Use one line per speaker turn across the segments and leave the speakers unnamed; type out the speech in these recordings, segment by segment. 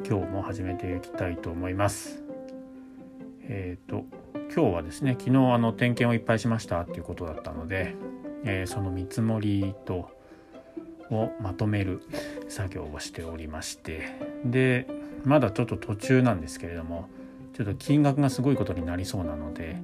今日も始めていきたいと思いますえっ、ー、と今日はですね昨日あの点検をいっぱいしましたっていうことだったので、えー、その見積もりとをまとめる作業をしておりましてでまだちょっと途中なんですけれどもちょっと金額がすごいことになりそうなので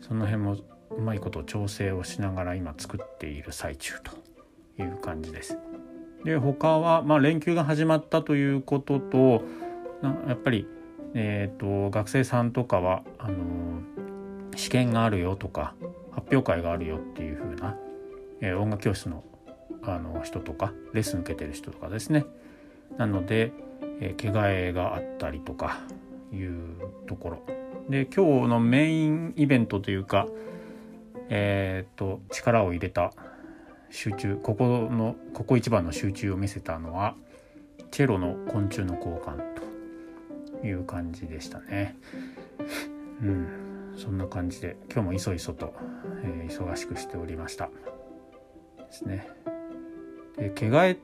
その辺もうまいこと調整をしながら今作っている最中という感じです。で他は、まあ、連休が始まったということとやっぱり、えーと、学生さんとかはあの試験があるよとか発表会があるよっていう風な、えー、音楽教室のあの人とかレッスン受けてる人とかですね。なので、えー、着替えがあったりとかいうところ。で今日のメインイベントというかえっ、と力を入れた集中ここのここ一番の集中を見せたのはチェロの昆虫の交換という感じでしたね。うんそんな感じで今日もいそいそと、えー、忙しくしておりましたですね。で着替えっ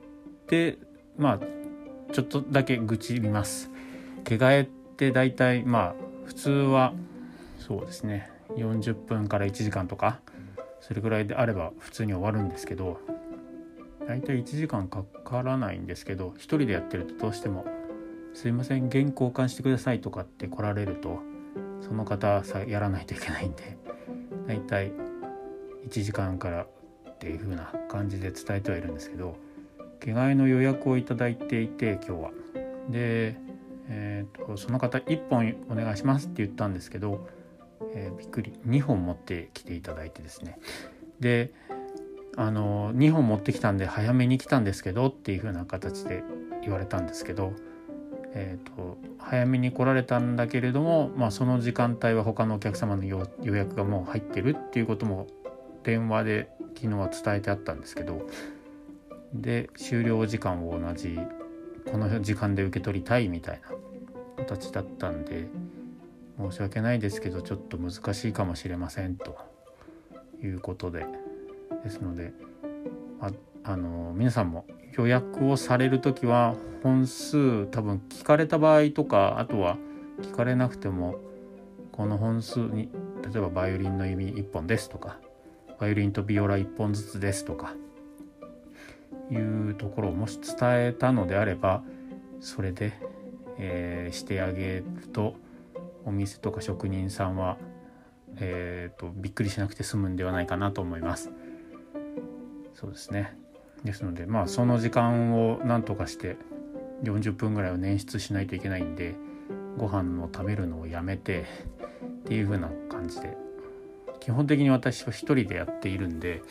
てまあちょっとだけ愚痴ります。着替えって大体まあ普通はそうですね40分から1時間とかそれぐらいであれば普通に終わるんですけど大体1時間かからないんですけど1人でやってるとどうしても「すいません原稿換してください」とかって来られるとその方さやらないといけないんで大体1時間からっていう風な感じで伝えてはいるんですけど着替えの予約をいただいていて今日は。で、えーとその方1本お願いしますって言ったんですけどえー、びっくり2本持ってきていただいてですねであの2本持ってきたんで早めに来たんですけどっていう風な形で言われたんですけど、えーと、早めに来られたんだけれども、まあ、その時間帯は他のお客様の予約がもう入ってるっていうことも電話で昨日は伝えてあったんですけどで終了時間を同じこの時間で受け取りたいみたいな形だったんで。申し訳ないですけどちょっと難しいかもしれませんと。いうことで。ですのでああの皆さんも予約をされる時は本数多分聞かれた場合とかあとは聞かれなくてもこの本数に例えばバイオリンの弓1本ですとかバイオリンとビオラ1本ずつですとかいうところをもし伝えたのであればそれで、えー、してあげるとお店とか職人さんは、えーと、びっくりしなくて済むんではないかなと思います。そうですねですのでまあその時間を何とかして40分ぐらいを捻出しないといけないんでご飯を食べるのをやめてっていう風な感じで基本的に私は一人でやっているんで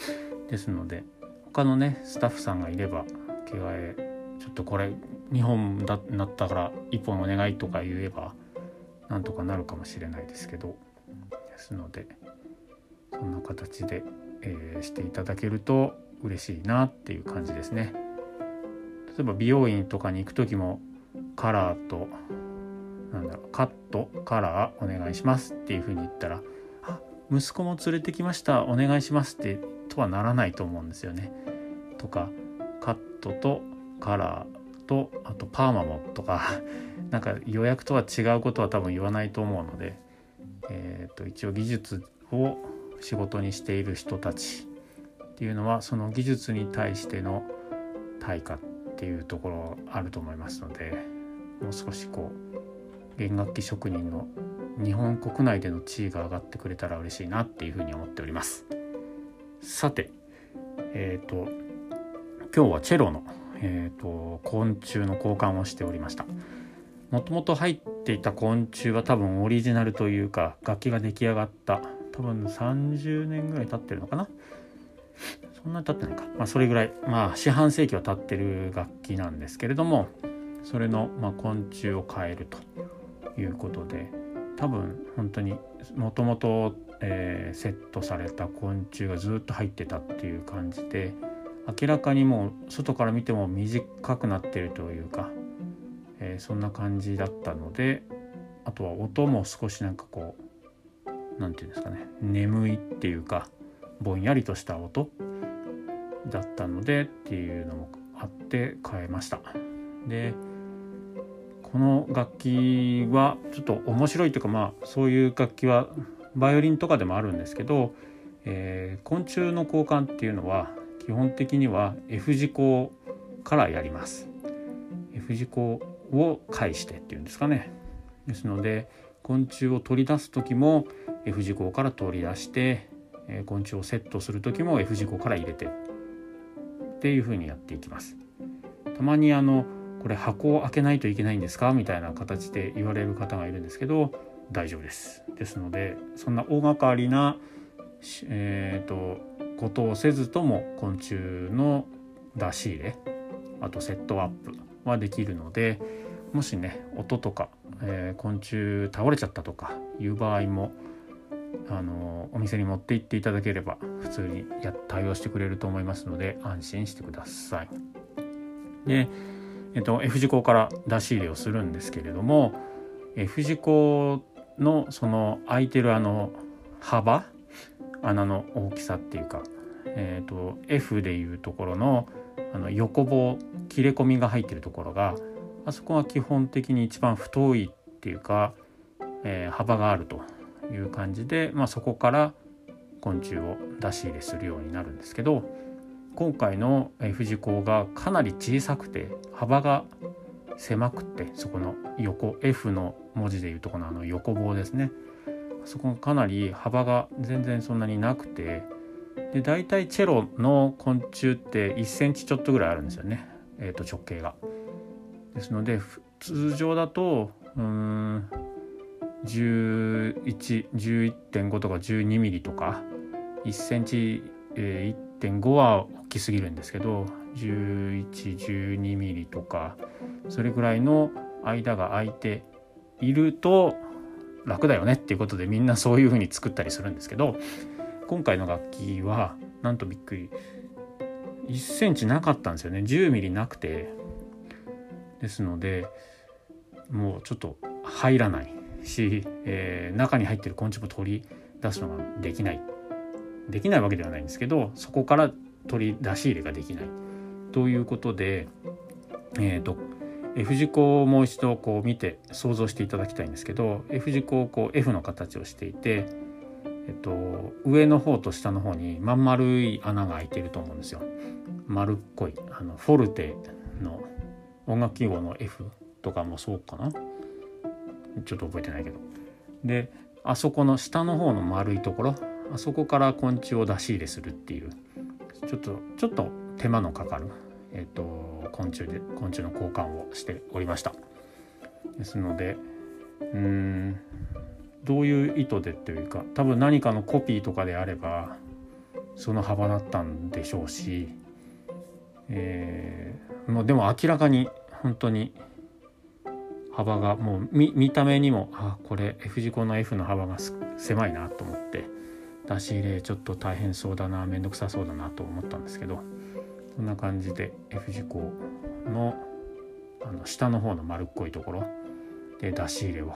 ですので他のねスタッフさんがいれば着替えちょっとこれ2本だなったから1本お願いとか言えばなんとかなるかもしれないですけどですのでそんな形で、えー、していただけると嬉しいなっていう感じですね。例えば美容院とかに行く時もカラーとなんだろうカットカラーお願いしますっていうふうに言ったら「あ息子も連れてきましたお願いします」ってとはならないと思うんですよね。とかカットとカラーとあとパーマもとかなんか予約とは違うことは多分言わないと思うので、えー、と一応技術を仕事にしている人たちっていうのはその技術に対しての対価っていうところあると思いますのでもう少しこう弦楽器職人の日本国内での地位が上がってくれたら嬉しいなっていうふうに思っております。さてえっ、ー、と今日はチェロの、えーと昆虫の交換をしておりました。もともと入っていた昆虫は多分オリジナルというか楽器が出来上がった。多分30年ぐらい経ってるのかな。そんなに経ってないか、まあ、それぐらいまあ四半世紀は経ってる楽器なんですけれどもそれの、ま、昆虫を変えるということで多分本当にもともとセットされた昆虫がずっと入ってたっていう感じで明らかにもう外から見ても短くなってるというか、えー、そんな感じだったのであとは音も少しなんかこう何て言うんですかね眠いっていうかぼんやりとした音だったのでっていうのもあって変えました。でこの楽器はちょっと面白いというかまあそういう楽器はバイオリンとかでもあるんですけど、えー、昆虫の交換っていうのは基本的には F 字工からやります。F 字工を介してっていうんですかね。ですので昆虫を取り出す時も F 字工から取り出して、昆虫をセットする時も F 字工から入れてっていうふうにやっていきます。たまにあのこれ箱を開けないといけないんですか？みたいな形で言われる方がいるんですけど大丈夫ですですのでそんな大掛かりなえーと、ことをせずとも昆虫の出し入れあとセットアップはできるのでもしね音とか、えー、昆虫倒れちゃったとかいう場合もあのお店に持って行っていただければ普通にや対応してくれると思いますので安心してください。でえっと、F 字工から出し入れをするんですけれども F 字工のその空いてるあの幅穴の大きさっていうか、えーと、F でいうところのあの横棒切れ込みが入ってるところがあそこが基本的に一番太いっていうか、えー、幅があるという感じで、まあ、そこから昆虫を出し入れするようになるんですけど今回の藤子がかなり小さくて幅が狭くてそこの横 F の文字でいうとこのあの横棒ですね。そこがかなり幅が全然そんなになくてで大体チェロの昆虫って1センチちょっとぐらいあるんですよね、えー、と直径が。ですので通常だとうん11.5とか12ミリとか1センチ、えー、1.5は大きすぎるんですけど1112ミリとかそれぐらいの間が空いていると楽だよねっていうことでみんなそういう風に作ったりするんですけど今回の楽器はなんとびっくり1センチなかったんですよね。10ミリなくて。ですのでもうちょっと入らないし、えー、中に入ってる昆虫も取り出すのができない。できないわけではないんですけどそこから取り出し入れができない。ということでえ、ー、と F 字工をもう一度こう見て想像していただきたいんですけど F 字工こう F の形をしていて、えっと、上の方と下の方にまん丸い穴が開いてると思うんですよ。丸っこいあのフォルテの音楽記号の F とかもそうかなちょっと覚えてないけど。であそこの下の方の丸いところあそこから昆虫を出し入れするっていうちょっとちょっと手間のかかるえっ、と昆虫で昆虫の交換をしておりましたですのでうんどういう意図でというか多分何かのコピーとかであればその幅だったんでしょうし、えー、もうでも明らかに本当に幅がもう見た目にもあこれ F 字工の F の幅が狭いなと思って出し入れちょっと大変そうだな面倒くさそうだなと思ったんですけどこんな感じで F 字工のあの下の方の丸っこいところで出し入れを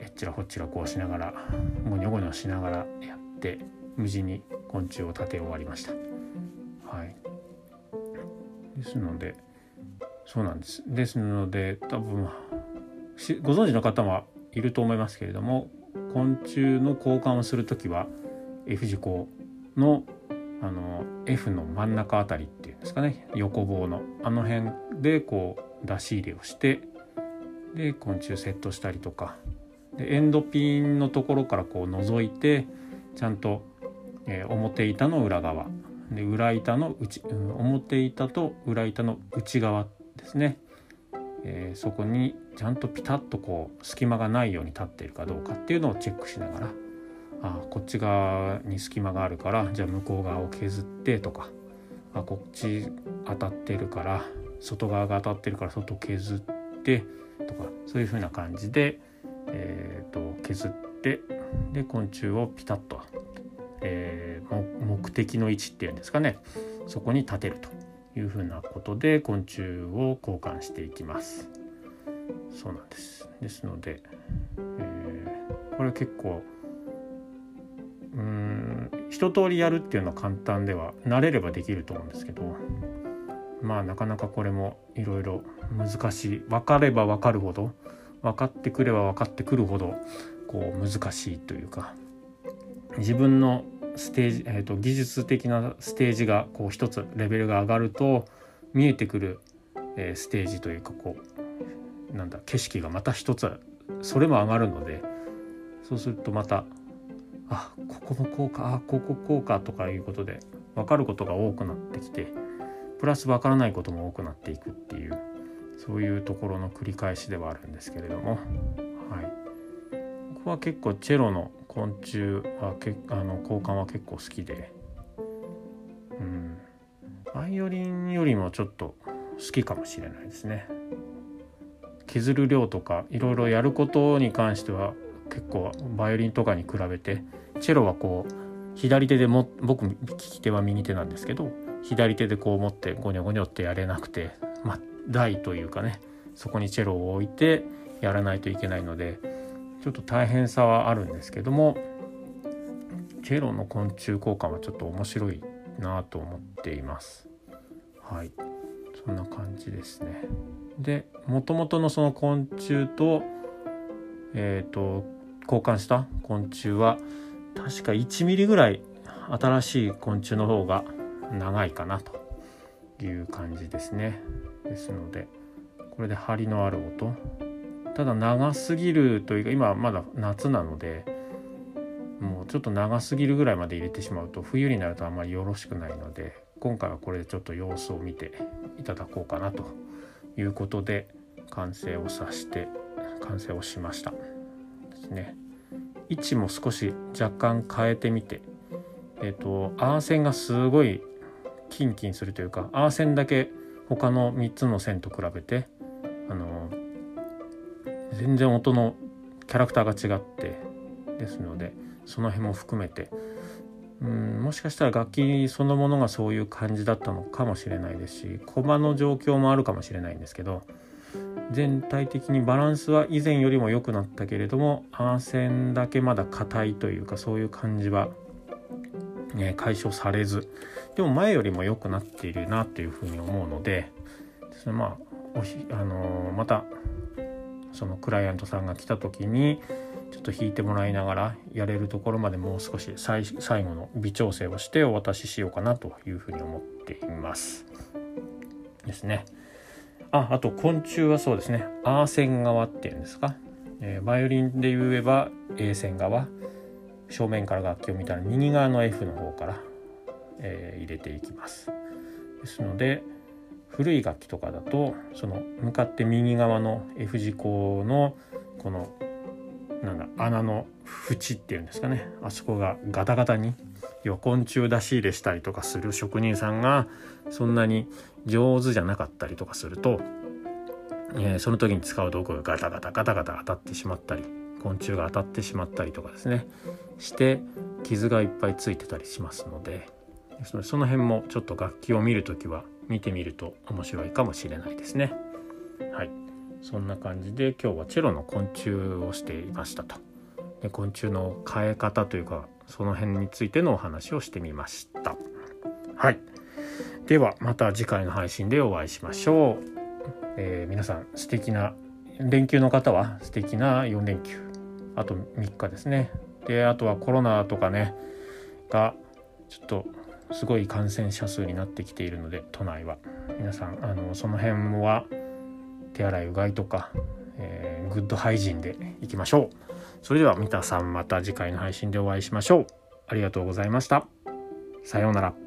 えっちらほっちらこうしながらゴニョゴニョしながらやって無事に昆虫を立て終わりました。はい、ですのでそうなんです。ですので多分ご存知の方はいると思いますけれども昆虫の交換をする時は F 字工のあの F の真ん中あたりっていうんですかね横棒のあの辺でこう出し入れをしてで昆虫セットしたりとかでエンドピンのところからこう覗いてちゃんと、えー、表板の裏側。で裏板の内、表板と裏板の内側ですね、えー、そこにちゃんとピタッとこう隙間がないように立っているかどうかっていうのをチェックしながらあこっち側に隙間があるからじゃあ向こう側を削ってとかあこっち当たってるから外側が当たってるから外削ってとかそういう風な感じで、えーと、削ってで昆虫をピタッと、えー、目的の位置っていうんですかね。そこに立てるというふうなことで昆虫を交換していきます。そうなんです。ですので、えー、これ結構うん一通りやるっていうのは簡単では慣れればできると思うんですけどまあなかなかこれもいろいろ難しい。分かれば分かるほど分かってくれば分かってくるほどこう難しいというか自分のステージ、えーと、技術的なステージがこう一つレベルが上がると見えてくる、えー、ステージというかこうなんだ景色がまた一つそれも上がるのでそうするとまたあここもこうかあこここうかとかいうことで分かることが多くなってきてプラス分からないことも多くなっていくっていうそういうところの繰り返しではあるんですけれども、はい、ここは結構チェロの昆虫はけあの交換は結構好きで、うん、バイオリンよりもちょっと好きかもしれないですね。削る量とかいろいろやることに関しては結構バイオリンとかに比べてチェロはこう左手でも僕利き手は右手なんですけど左手でこう持ってゴニョゴニョってやれなくてま台というかねそこにチェロを置いてやらないといけないのでちょっと大変さはあるんですけどもチェロの昆虫交換はちょっと面白いなと思っています。はいそんな感じですね。でもともとのその昆虫とえっ、ー、と交換した昆虫は確か1ミリぐらい新しい昆虫の方が長いかなという感じですね。ですのでこれで張りのある音。ただ長すぎるというか今まだ夏なのでもうちょっと長すぎるぐらいまで入れてしまうと冬になるとあんまりよろしくないので今回はこれでちょっと様子を見ていただこうかなということで完成をさして完成をしましたですね。位置も少し若干変えてみてえっ、とアーセンがすごいキンキンするというかアーセンだけ他の3つの線と比べてあの全然音のキャラクターが違ってですのでその辺も含めてうんもしかしたら楽器そのものがそういう感じだったのかもしれないですし駒の状況もあるかもしれないんですけど全体的にバランスは以前よりも良くなったけれどもアーセンだけまだ硬いというかそういう感じは、ね、解消されずでも前よりも良くなっているなっていうふうに思うのでですねまあおひあのー、またそのクライアントさんが来た時にちょっと弾いてもらいながらやれるところまでもう少し最後の微調整をしてお渡ししようかなというふうに思っています。ですね。ああと昆虫はそうですねアーセン側っていうんですか、えー、バイオリンで言えば A 線側正面から楽器を見たら右側の F の方から、えー、入れていきます。ですので古い楽器とかだとその向かって右側の F 字工のこのなんだ穴の縁っていうんですかねあそこがガタガタに要は昆虫出し入れしたりとかする職人さんがそんなに上手じゃなかったりとかすると、えー、その時に使う道具がガタガタガタガタ当たってしまったり昆虫が当たってしまったりとかですねして傷がいっぱいついてたりしますのでその辺もちょっと楽器を見る時は見てみると面白いかもしれないですね。はいそんな感じで今日はチェロの昆虫をしていましたと。で昆虫の変え方というかその辺についてのお話をしてみました。はい。ではまた次回の配信でお会いしましょう。えー、皆さん素敵な連休の方は素敵な4連休あと3日ですね。であとはコロナとかねがちょっとすごい感染者数になってきているので都内は。皆さんあのその辺は手洗いうがいとか、えー、グッドハイジンでいきましょう。それでは皆さんまた次回の配信でお会いしましょう。ありがとうございました。さようなら。